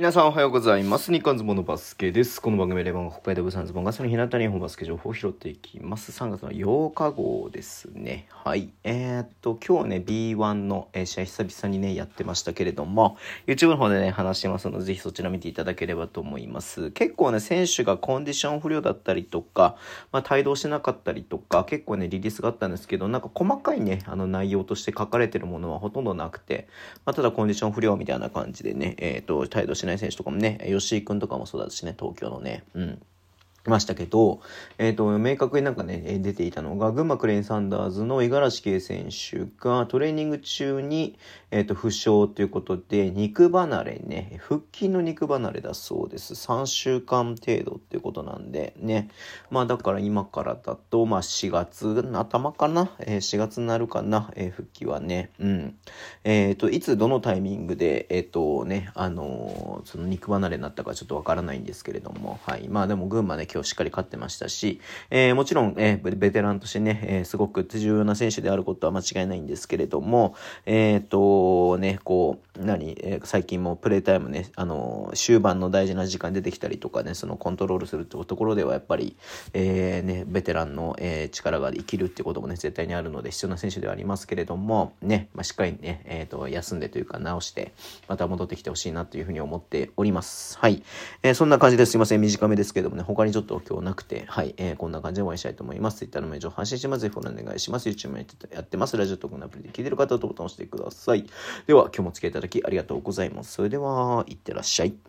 皆さんおはようございます。日刊ズボンのバスケです。この番組では北海道ブサンズボンがその日向日本バスケ情報を拾っていきます。3月の8日号ですね。はい。えー、っと、今日ね、B1 の、試合久々にね、やってましたけれども、YouTube の方でね、話してますので、ぜひそちら見ていただければと思います。結構ね、選手がコンディション不良だったりとか、まあ、帯同しなかったりとか、結構ね、リリースがあったんですけど、なんか細かいね、あの内容として書かれてるものはほとんどなくて、まあ、ただコンディション不良みたいな感じでね、えーっと、帯同しない選手とかもね、吉井君とかもそうだしね、東京のね、うん。ましたけど、えっ、と、明確になんかね、出ていたのが、群馬クレインサンダーズの五十嵐圭選手がトレーニング中に、えっ、と、負傷ということで、肉離れね、腹筋の肉離れだそうです。3週間程度っていうことなんで、ね。まあ、だから今からだと、まあ、4月の頭かな、えー ?4 月になるかな、えー復帰はね。うん。えっ、と、いつどのタイミングで、えっ、とね、あのその肉離れになったかちょっとわからないんですけれども、はい。まあでも群馬ね、今日しっかり勝ってましたし、えーもちろん、えーベテランとしてね、えーすごく重要な選手であることは間違いないんですけれども、えっ、と、ね、こう、何、え最近もプレイタイムね、あの終盤の大事な時間出てきたりとかね、そのコントロールするってところではやっぱり、えーね、ベテランの、えー力が生きるってこともね、絶対にあるので必要な選手ではありますけれども、ね、まあ、しっかりね、えっ、と、休んでというか直して、また戻ってきてほしいなというふうに思っております。はい。えそんな感じですいません。短めですけどもね、他にちょっと今日なくて、はい。えこんな感じでお会いしたいと思います。Twitter の名情報発信します。ぜひフォローお願いします。YouTube もやってます。ラジオトークのアプリで聞いてる方はボタン押してください。では、今日もお付き合いいただきありがとうございます。それでは、いってらっしゃい。